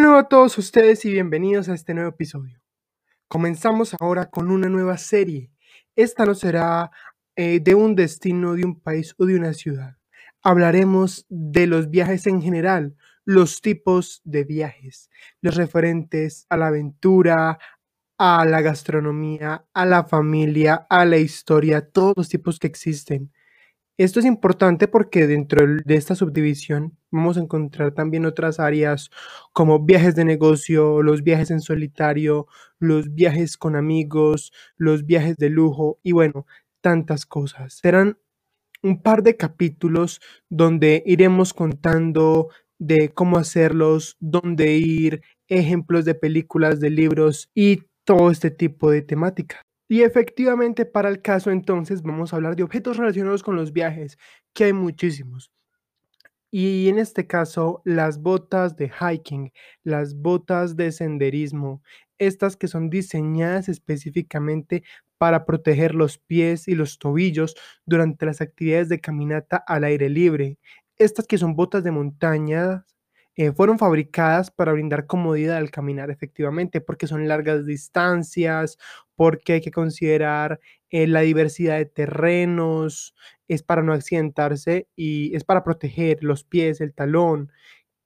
Nuevo a todos ustedes y bienvenidos a este nuevo episodio. Comenzamos ahora con una nueva serie. Esta no será eh, de un destino, de un país o de una ciudad. Hablaremos de los viajes en general, los tipos de viajes, los referentes a la aventura, a la gastronomía, a la familia, a la historia, todos los tipos que existen. Esto es importante porque dentro de esta subdivisión vamos a encontrar también otras áreas como viajes de negocio, los viajes en solitario, los viajes con amigos, los viajes de lujo y bueno, tantas cosas. Serán un par de capítulos donde iremos contando de cómo hacerlos, dónde ir, ejemplos de películas, de libros y todo este tipo de temática. Y efectivamente, para el caso entonces, vamos a hablar de objetos relacionados con los viajes, que hay muchísimos. Y en este caso, las botas de hiking, las botas de senderismo, estas que son diseñadas específicamente para proteger los pies y los tobillos durante las actividades de caminata al aire libre. Estas que son botas de montaña eh, fueron fabricadas para brindar comodidad al caminar efectivamente, porque son largas distancias, porque hay que considerar eh, la diversidad de terrenos, es para no accidentarse y es para proteger los pies, el talón,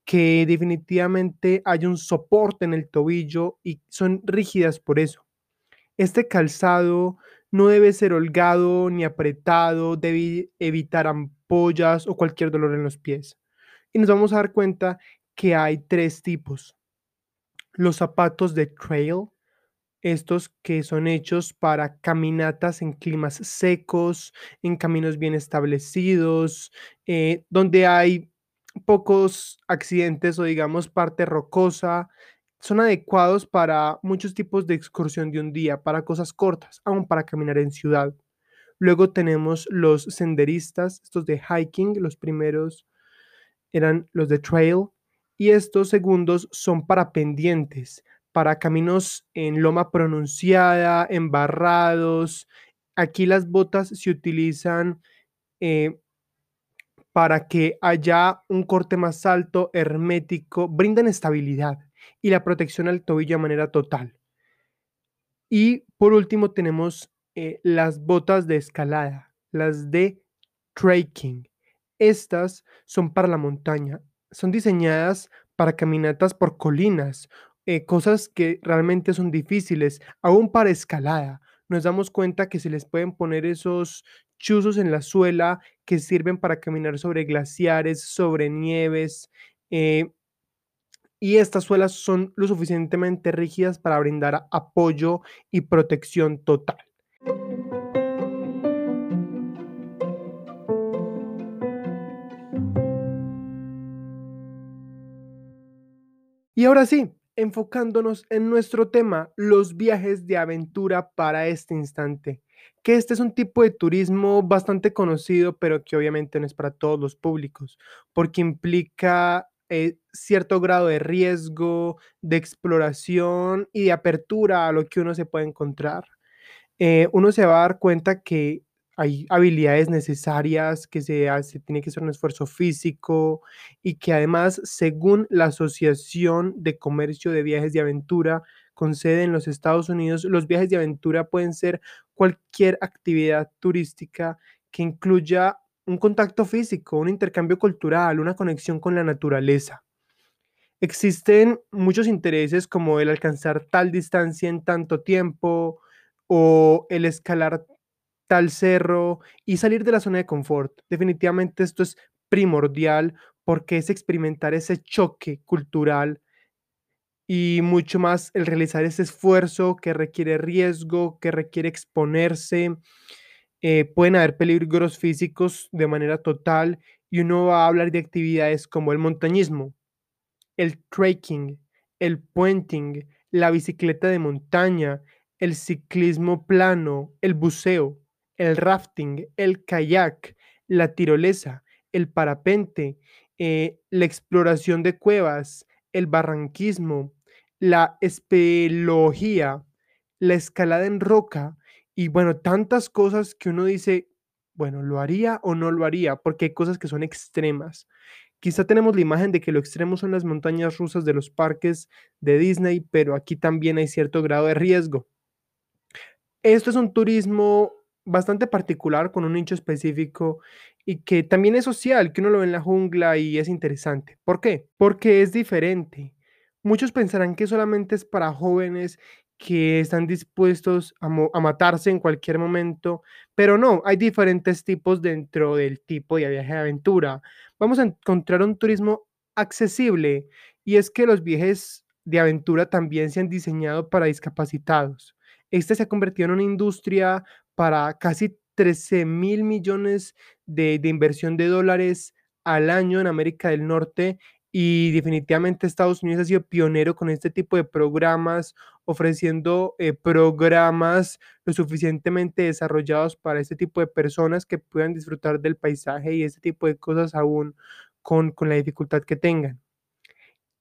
que definitivamente hay un soporte en el tobillo y son rígidas por eso. Este calzado no debe ser holgado ni apretado, debe evitar ampollas o cualquier dolor en los pies. Y nos vamos a dar cuenta que hay tres tipos. Los zapatos de trail, estos que son hechos para caminatas en climas secos, en caminos bien establecidos, eh, donde hay pocos accidentes o digamos parte rocosa, son adecuados para muchos tipos de excursión de un día, para cosas cortas, aún para caminar en ciudad. Luego tenemos los senderistas, estos de hiking, los primeros eran los de trail, y estos segundos son para pendientes, para caminos en loma pronunciada, embarrados. Aquí las botas se utilizan eh, para que haya un corte más alto, hermético, brindan estabilidad y la protección al tobillo de manera total. Y por último tenemos eh, las botas de escalada, las de trekking. Estas son para la montaña son diseñadas para caminatas por colinas, eh, cosas que realmente son difíciles, aún para escalada. Nos damos cuenta que se les pueden poner esos chuzos en la suela que sirven para caminar sobre glaciares, sobre nieves. Eh, y estas suelas son lo suficientemente rígidas para brindar apoyo y protección total. Y ahora sí, enfocándonos en nuestro tema, los viajes de aventura para este instante, que este es un tipo de turismo bastante conocido, pero que obviamente no es para todos los públicos, porque implica eh, cierto grado de riesgo, de exploración y de apertura a lo que uno se puede encontrar. Eh, uno se va a dar cuenta que hay habilidades necesarias, que se hace, tiene que ser un esfuerzo físico y que además, según la Asociación de Comercio de Viajes de Aventura con sede en los Estados Unidos, los viajes de aventura pueden ser cualquier actividad turística que incluya un contacto físico, un intercambio cultural, una conexión con la naturaleza. Existen muchos intereses como el alcanzar tal distancia en tanto tiempo o el escalar tal cerro y salir de la zona de confort. Definitivamente esto es primordial porque es experimentar ese choque cultural y mucho más el realizar ese esfuerzo que requiere riesgo, que requiere exponerse. Eh, pueden haber peligros físicos de manera total y uno va a hablar de actividades como el montañismo, el trekking, el puenting, la bicicleta de montaña, el ciclismo plano, el buceo, el rafting, el kayak, la tirolesa, el parapente, eh, la exploración de cuevas, el barranquismo, la espeleología, la escalada en roca y bueno, tantas cosas que uno dice, bueno, ¿lo haría o no lo haría? Porque hay cosas que son extremas. Quizá tenemos la imagen de que lo extremo son las montañas rusas de los parques de Disney, pero aquí también hay cierto grado de riesgo. Esto es un turismo bastante particular con un nicho específico y que también es social, que uno lo ve en la jungla y es interesante. ¿Por qué? Porque es diferente. Muchos pensarán que solamente es para jóvenes que están dispuestos a, matarse en cualquier momento, pero no, hay diferentes tipos dentro del tipo de viaje de aventura. Vamos a encontrar un turismo accesible y es que los viajes de aventura también se han diseñado para discapacitados. Este se ha convertido en una industria para casi 13 mil millones de, de inversión de dólares al año en América del Norte y definitivamente Estados Unidos ha sido pionero con este tipo de programas, ofreciendo eh, programas lo suficientemente desarrollados para este tipo de personas que puedan disfrutar del paisaje y este tipo de cosas aún con, con la dificultad que tengan.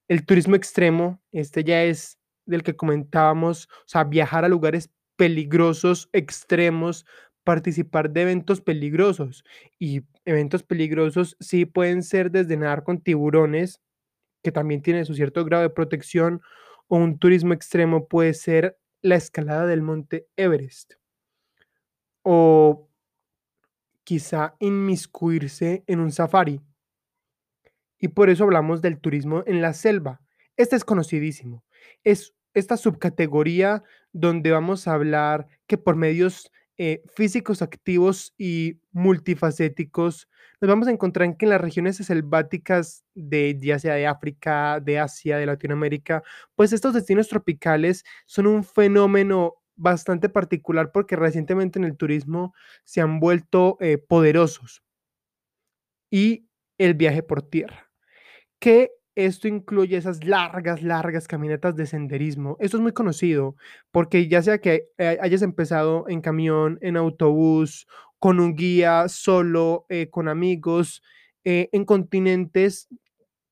El turismo extremo, este ya es del que comentábamos, o sea, viajar a lugares peligrosos, extremos, participar de eventos peligrosos. Y eventos peligrosos sí pueden ser desde nadar con tiburones, que también tiene su cierto grado de protección, o un turismo extremo puede ser la escalada del monte Everest. O quizá inmiscuirse en un safari. Y por eso hablamos del turismo en la selva. Este es conocidísimo. Es esta subcategoría donde vamos a hablar que por medios eh, físicos activos y multifacéticos, nos vamos a encontrar en que en las regiones selváticas de ya sea de África, de Asia, de Latinoamérica, pues estos destinos tropicales son un fenómeno bastante particular porque recientemente en el turismo se han vuelto eh, poderosos. Y el viaje por tierra, que esto incluye esas largas, largas caminatas de senderismo. Esto es muy conocido porque ya sea que eh, hayas empezado en camión, en autobús, con un guía, solo, eh, con amigos, eh, en continentes,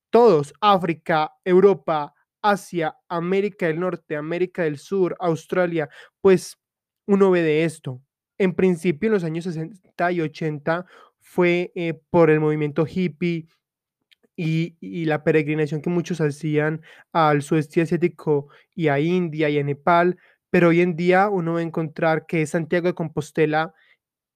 todos, África, Europa, Asia, América del Norte, América del Sur, Australia, pues uno ve de esto. En principio, en los años 60 y 80 fue por el movimiento hippie, y, la peregrinación que muchos hacían al sudeste asiático y a India y a Nepal, pero hoy en día uno va a encontrar que Santiago de Compostela,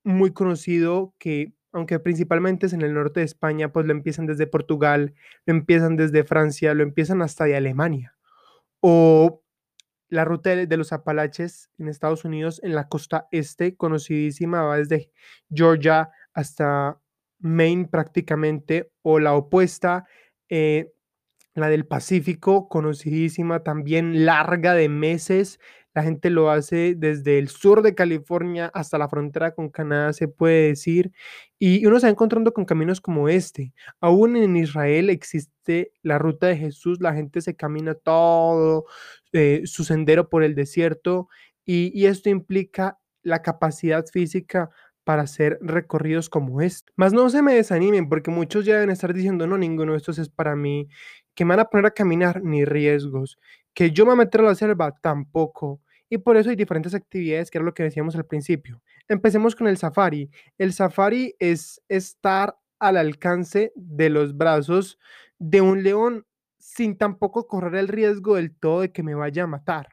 muy conocido, que aunque principalmente es en el norte de España, pues lo empiezan desde Portugal, lo empiezan desde Francia, lo empiezan hasta de Alemania. O la ruta de, los Apalaches en Estados Unidos, en la costa este, conocidísima, va desde Georgia hasta Maine prácticamente, o la opuesta, eh, la del Pacífico, conocidísima, también larga de meses. La gente lo hace desde el sur de California hasta la frontera con Canadá, se puede decir. Y uno se va encontrando con caminos como este. Aún en Israel existe la ruta de Jesús, la gente se camina todo eh, su sendero por el desierto y esto implica la capacidad física para hacer recorridos como este. Más no se me desanimen porque muchos ya deben estar diciendo, no, ninguno de estos es para mí, que me van a poner a caminar, ni riesgos, que yo me voy a meter a la selva, tampoco. Y por eso hay diferentes actividades, que era lo que decíamos al principio. Empecemos con el safari. El safari es estar al alcance de los brazos de un león sin tampoco correr el riesgo del todo de que me vaya a matar.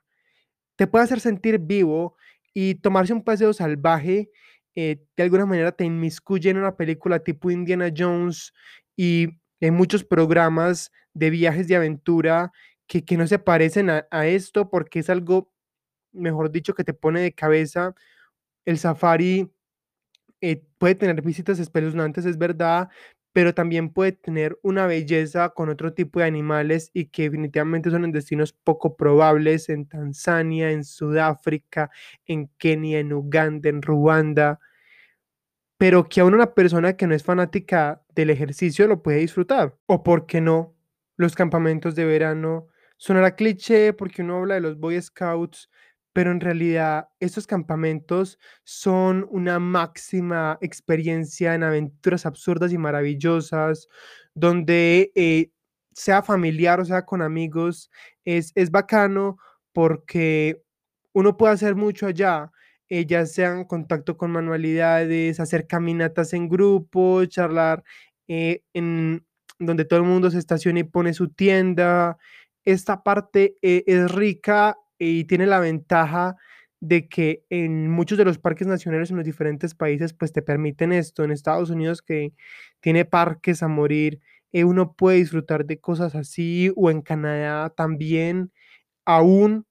Te puede hacer sentir vivo y tomarse un paseo salvaje eh, de alguna manera te inmiscuye en una película tipo Indiana Jones y en muchos programas de viajes de aventura que, que no se parecen a, esto porque es algo, mejor dicho, que te pone de cabeza. El safari eh, puede tener visitas espeluznantes, es verdad, pero también puede tener una belleza con otro tipo de animales y que definitivamente son en destinos poco probables en Tanzania, en Sudáfrica, en Kenia, en Uganda, en Ruanda, pero que aún una persona que no es fanática del ejercicio lo puede disfrutar. O por qué no, los campamentos de verano Sonará cliché porque uno habla de los Boy Scouts, pero en realidad estos campamentos son una máxima experiencia en aventuras absurdas y maravillosas, donde eh, sea familiar o sea con amigos, es, es bacano porque uno puede hacer mucho allá, eh, ya sea en contacto con manualidades, hacer caminatas en grupo, charlar eh, en donde todo el mundo se estaciona y pone su tienda. Esta parte eh, es rica y tiene la ventaja de que en muchos de los parques nacionales en los diferentes países pues te permiten esto. En Estados Unidos que tiene parques a morir, eh, uno puede disfrutar de cosas así o en Canadá también. Aún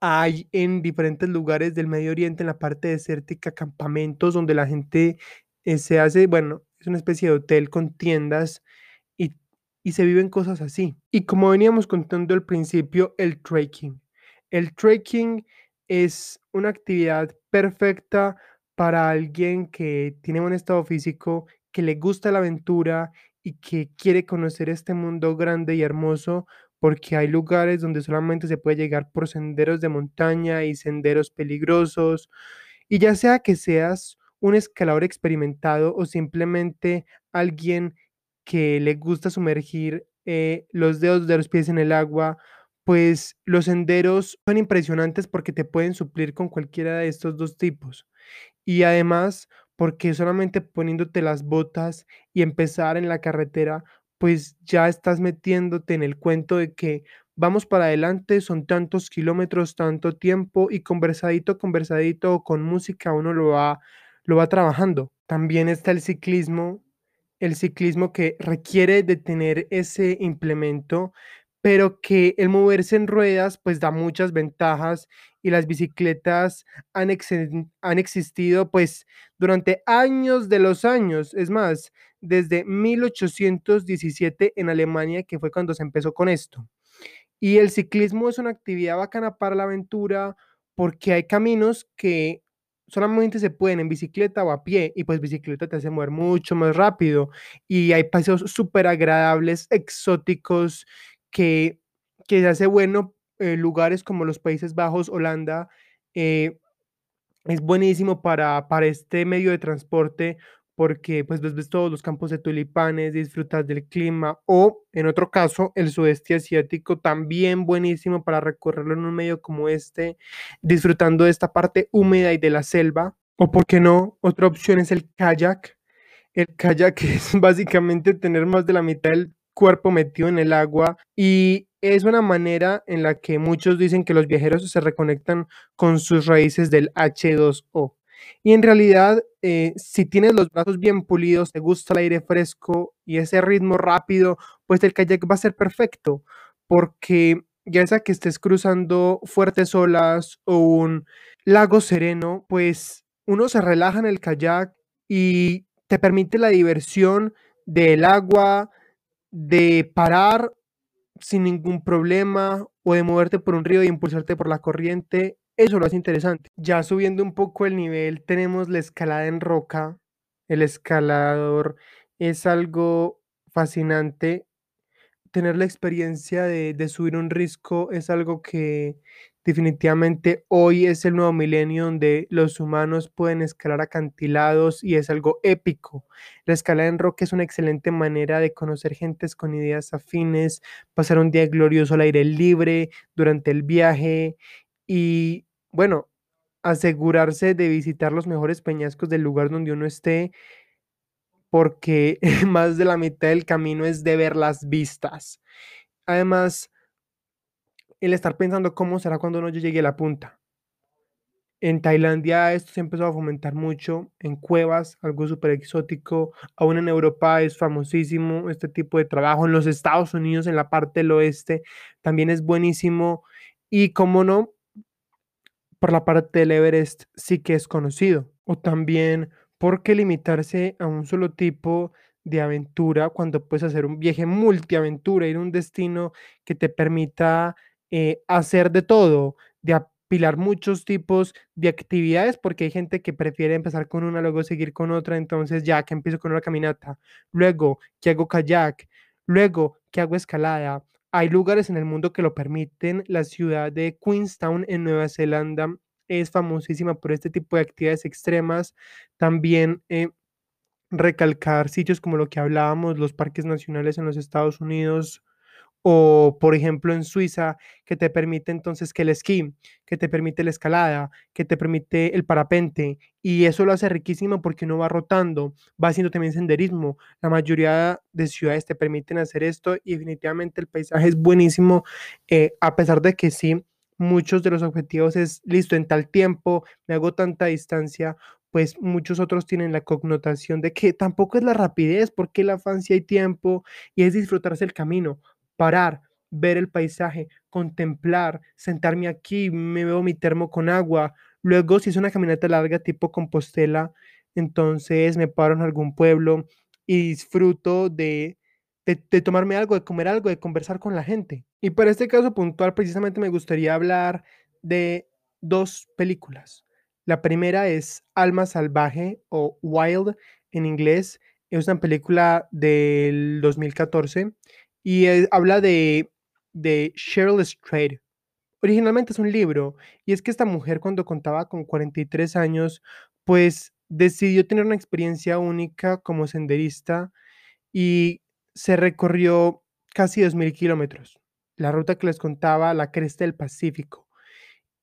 hay en diferentes lugares del Medio Oriente, en la parte desértica, campamentos donde la gente eh, se hace, bueno, es una especie de hotel con tiendas y, y se viven cosas así. Y como veníamos contando al principio, el trekking. El trekking es una actividad perfecta para alguien que tiene buen estado físico, que le gusta la aventura y que quiere conocer este mundo grande y hermoso, porque hay lugares donde solamente se puede llegar por senderos de montaña y senderos peligrosos. Y ya sea que seas un escalador experimentado o simplemente alguien que le gusta sumergir eh, los dedos de los pies en el agua, pues los senderos son impresionantes porque te pueden suplir con cualquiera de estos dos tipos. Y además, porque solamente poniéndote las botas y empezar en la carretera, pues ya estás metiéndote en el cuento de que vamos para adelante, son tantos kilómetros, tanto tiempo y conversadito, conversadito con música uno lo va, lo va trabajando. También está el ciclismo, el ciclismo que requiere de tener ese implemento, pero que el moverse en ruedas pues da muchas ventajas y las bicicletas han, han existido pues durante años de los años. Es más, desde 1817 en Alemania, que fue cuando se empezó con esto. Y el ciclismo es una actividad bacana para la aventura porque hay caminos que solamente se pueden en bicicleta o a pie y pues bicicleta te hace mover mucho más rápido y hay paseos súper agradables, exóticos que, que se hace bueno eh, lugares como los Países Bajos, Holanda, eh, es buenísimo para, para este medio de transporte porque pues ves, todos los campos de tulipanes, disfrutas del clima o en otro caso el sudeste asiático también buenísimo para recorrerlo en un medio como este, disfrutando de esta parte húmeda y de la selva o por qué no, otra opción es el kayak. El kayak es básicamente tener más de la mitad del cuerpo metido en el agua y es una manera en la que muchos dicen que los viajeros se reconectan con sus raíces del H2O. Y en realidad, eh, si tienes los brazos bien pulidos, te gusta el aire fresco y ese ritmo rápido, pues el kayak va a ser perfecto, porque ya sea que estés cruzando fuertes olas o un lago sereno, pues uno se relaja en el kayak y te permite la diversión del agua, de parar sin ningún problema o de moverte por un río y impulsarte por la corriente. Eso lo hace interesante. Ya subiendo un poco el nivel, tenemos la escalada en roca. El escalador es algo fascinante. Tener la experiencia de, de subir un risco es algo que Definitivamente hoy es el nuevo milenio donde los humanos pueden escalar acantilados y es algo épico. La escalada en roca es una excelente manera de conocer gentes con ideas afines, pasar un día glorioso al aire libre durante el viaje y, bueno, asegurarse de visitar los mejores peñascos del lugar donde uno esté porque más de la mitad del camino es de ver las vistas. Además, el estar pensando cómo será cuando uno llegue a la punta. En Tailandia esto se empezó a fomentar mucho, en cuevas, algo súper exótico, aún en Europa es famosísimo este tipo de trabajo, en los Estados Unidos, en la parte del oeste, también es buenísimo y como no, por la parte del Everest sí que es conocido. O también, ¿por qué limitarse a un solo tipo de aventura cuando puedes hacer un viaje multiaventura, ir a un destino que te permita eh, hacer de todo, de apilar muchos tipos de actividades, porque hay gente que prefiere empezar con una, luego seguir con otra, entonces ya que empiezo con una caminata, luego que hago kayak, luego que hago escalada, hay lugares en el mundo que lo permiten. La ciudad de Queenstown en Nueva Zelanda es famosísima por este tipo de actividades extremas. También eh, recalcar sitios como lo que hablábamos, los parques nacionales en los Estados Unidos, o por ejemplo en Suiza, que te permite entonces que el esquí, que te permite la escalada, que te permite el parapente, y eso lo hace riquísimo porque uno va rotando, va haciendo también senderismo. La mayoría de ciudades te permiten hacer esto y definitivamente el paisaje es buenísimo, eh, a pesar de que sí, muchos de los objetivos es listo en tal tiempo, me hago tanta distancia, pues muchos otros tienen la connotación de que tampoco es la rapidez, porque la afán hay tiempo y es disfrutarse el camino parar, ver el paisaje, contemplar, sentarme aquí, me veo mi termo con agua. Luego, si es una caminata larga tipo Compostela, entonces me paro en algún pueblo y disfruto de, de, tomarme algo, de comer algo, de conversar con la gente. Y para este caso puntual, precisamente me gustaría hablar de dos películas. La primera es Alma Salvaje o Wild en inglés. Es una película del 2014 y habla de, de Cheryl Strayed. Originalmente es un libro, y es que esta mujer cuando contaba con 43 años, pues decidió tener una experiencia única como senderista y se recorrió casi 2.000 kilómetros. La ruta que les contaba, la cresta del Pacífico.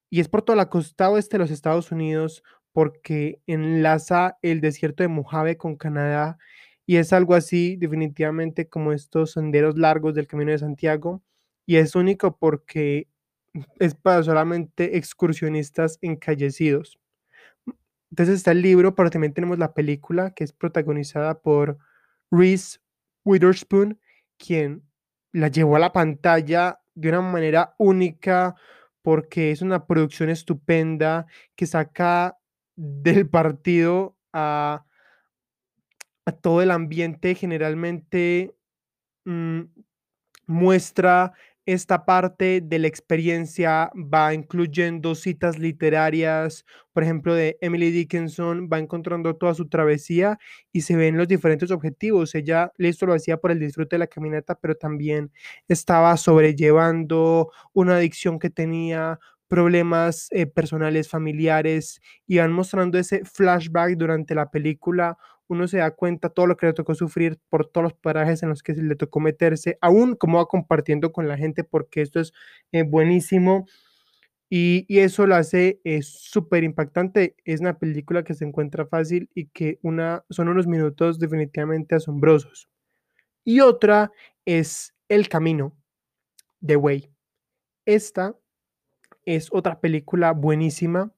Y es por toda la costa oeste de los Estados Unidos porque enlaza el desierto de Mojave con Canadá y es algo así definitivamente como estos senderos largos del Camino de Santiago y es único porque es para solamente excursionistas encallecidos. Entonces está el libro, pero también tenemos la película que es protagonizada por Reese Witherspoon, quien la llevó a la pantalla de una manera única porque es una producción estupenda que saca del partido a todo el ambiente generalmente mm, muestra esta parte de la experiencia, va incluyendo citas literarias, por ejemplo, de Emily Dickinson, va encontrando toda su travesía y se ven los diferentes objetivos. Ella esto lo hacía por el disfrute de la caminata, pero también estaba sobrellevando una adicción que tenía, problemas eh, personales, familiares, y van mostrando ese flashback durante la película uno se da cuenta todo lo que le tocó sufrir por todos los parajes en los que le tocó meterse, aún como va compartiendo con la gente, porque esto es eh, buenísimo. Y, eso lo hace súper impactante. Es una película que se encuentra fácil y que una, son unos minutos definitivamente asombrosos. Y otra es El Camino, de Way. Esta es otra película buenísima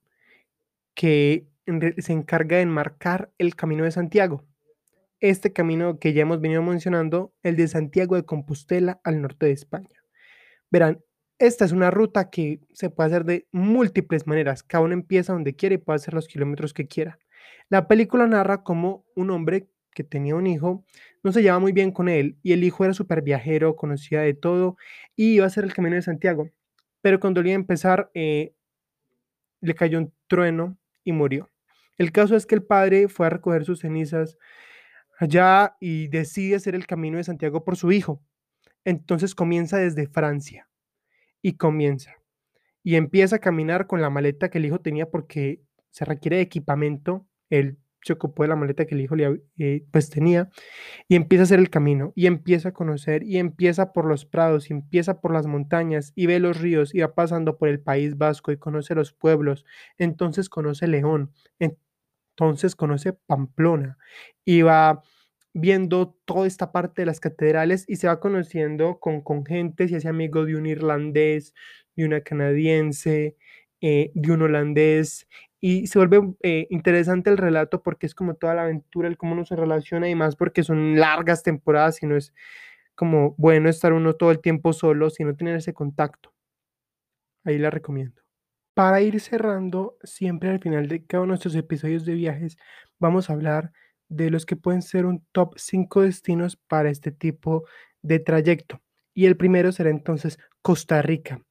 que se encarga de enmarcar el camino de Santiago. Este camino que ya hemos venido mencionando, el de Santiago de Compostela al norte de España. Verán, esta es una ruta que se puede hacer de múltiples maneras. Cada uno empieza donde quiere y puede hacer los kilómetros que quiera. La película narra cómo un hombre que tenía un hijo no se llevaba muy bien con él y el hijo era súper viajero, conocía de todo y iba a hacer el camino de Santiago. Pero cuando iba a empezar, eh, le cayó un trueno y murió. El caso es que el padre fue a recoger sus cenizas allá y decide hacer el camino de Santiago por su hijo. Entonces comienza desde Francia y comienza y empieza a caminar con la maleta que el hijo tenía porque se requiere de equipamiento. Él se ocupó de la maleta que el hijo le, eh, pues tenía y empieza a hacer el camino y empieza a conocer y empieza por los prados y empieza por las montañas y ve los ríos y va pasando por el País Vasco y conoce los pueblos. Entonces conoce León, entonces conoce Pamplona y va viendo toda esta parte de las catedrales y se va conociendo con, con gente, se hace amigo de un irlandés, de una canadiense, eh, de un holandés y se vuelve eh, interesante el relato porque es como toda la aventura, el cómo uno se relaciona y más porque son largas temporadas y no es como bueno estar uno todo el tiempo solo, sino tener ese contacto. Ahí la recomiendo. Para ir cerrando, siempre al final de cada uno de nuestros episodios de viajes, vamos a hablar de los que pueden ser un top 5 destinos para este tipo de trayecto. Y el primero será entonces Costa Rica.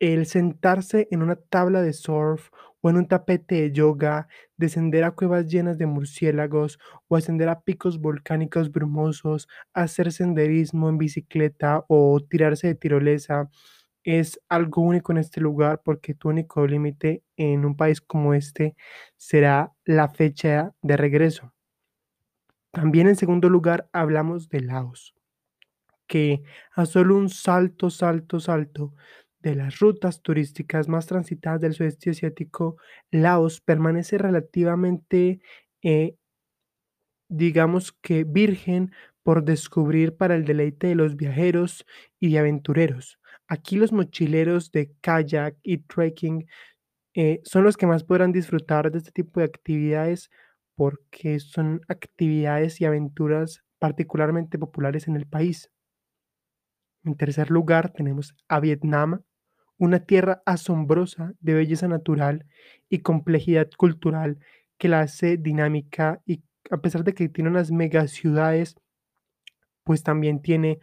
El sentarse en una tabla de surf o en un tapete de yoga, descender a cuevas llenas de murciélagos o ascender a picos volcánicos brumosos, hacer senderismo en bicicleta o tirarse de tirolesa, es algo único en este lugar porque tu único límite en un país como este será la fecha de regreso. También en segundo lugar hablamos de Laos, que a solo un salto, salto, salto de las rutas turísticas más transitadas del sudeste asiático, Laos permanece relativamente, eh, digamos que virgen por descubrir para el deleite de los viajeros y aventureros. Aquí los mochileros de kayak y trekking eh, son los que más podrán disfrutar de este tipo de actividades porque son actividades y aventuras particularmente populares en el país. En tercer lugar tenemos a Vietnam, una tierra asombrosa de belleza natural y complejidad cultural que la hace dinámica y a pesar de que tiene unas megaciudades, pues también tiene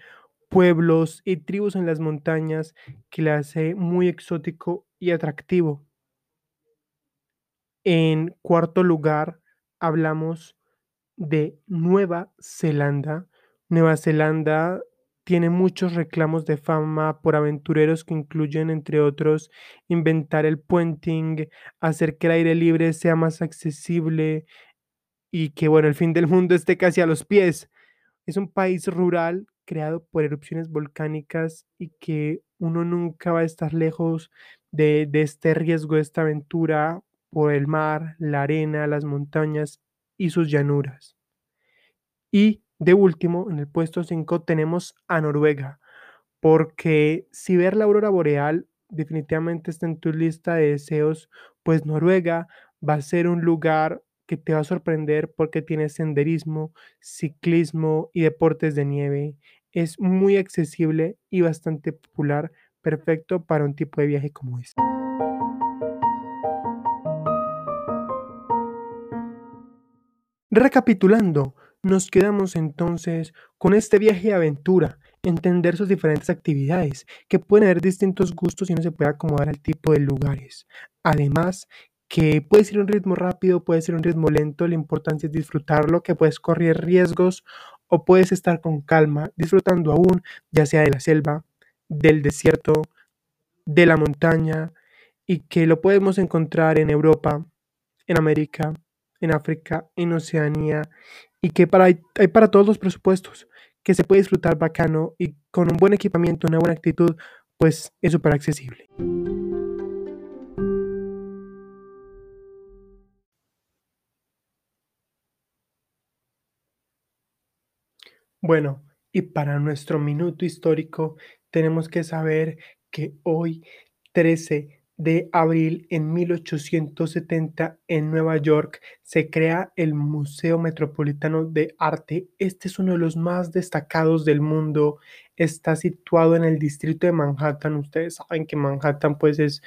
pueblos y tribus en las montañas que la hace muy exótico y atractivo. En cuarto lugar, hablamos de Nueva Zelanda. Nueva Zelanda tiene muchos reclamos de fama por aventureros que incluyen, entre otros, inventar el puenting, hacer que el aire libre sea más accesible y que, bueno, el fin del mundo esté casi a los pies. Es un país rural creado por erupciones volcánicas y que uno nunca va a estar lejos de, este riesgo, de esta aventura por el mar, la arena, las montañas y sus llanuras. Y de último, en el puesto 5 tenemos a Noruega, porque si ver la aurora boreal definitivamente está en tu lista de deseos, pues Noruega va a ser un lugar que te va a sorprender porque tiene senderismo, ciclismo y deportes de nieve. Es muy accesible y bastante popular, perfecto para un tipo de viaje como este. Recapitulando, nos quedamos entonces con este viaje de aventura, entender sus diferentes actividades, que pueden haber distintos gustos y no se puede acomodar al tipo de lugares. Además, que puede ser un ritmo rápido, puede ser un ritmo lento, la importancia es disfrutarlo, que puedes correr riesgos o puedes estar con calma, disfrutando aún, ya sea de la selva, del desierto, de la montaña, y que lo podemos encontrar en Europa, en América, en África, en Oceanía y que para, hay para todos los presupuestos, que se puede disfrutar bacano y con un buen equipamiento, una buena actitud, pues es súper accesible. Bueno, y para nuestro minuto histórico tenemos que saber que hoy, 13 de abril en 1870 en Nueva York se crea el Museo Metropolitano de Arte. Este es uno de los más destacados del mundo. Está situado en el distrito de Manhattan. Ustedes saben que Manhattan pues es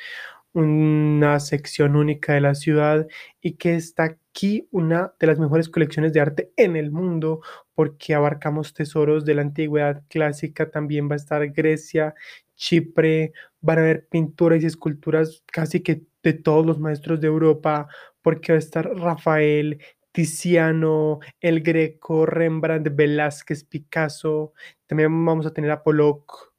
una sección única de la ciudad y que está aquí una de las mejores colecciones de arte en el mundo porque abarcamos tesoros de la antigüedad clásica, también va a estar Grecia, Chipre, van a haber pinturas y esculturas casi que de todos los maestros de Europa, porque va a estar Rafael, Tiziano, El Greco, Rembrandt, Velázquez, Picasso, también vamos a tener a Pollock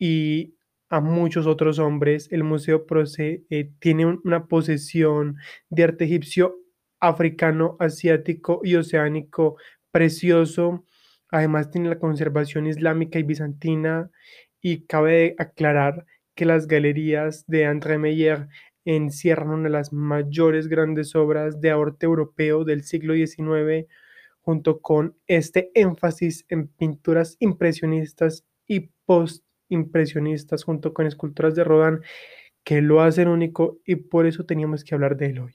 y a muchos otros hombres. El Museo Proce eh, tiene una posesión de arte egipcio, africano, asiático y oceánico precioso. Además tiene la conservación islámica y bizantina y cabe aclarar que las galerías de André Meyer encierran una de las mayores grandes obras de arte europeo del siglo XIX, junto con este énfasis en pinturas impresionistas y post-impresionistas, junto con esculturas de Rodin, que lo hacen único y por eso teníamos que hablar de él hoy.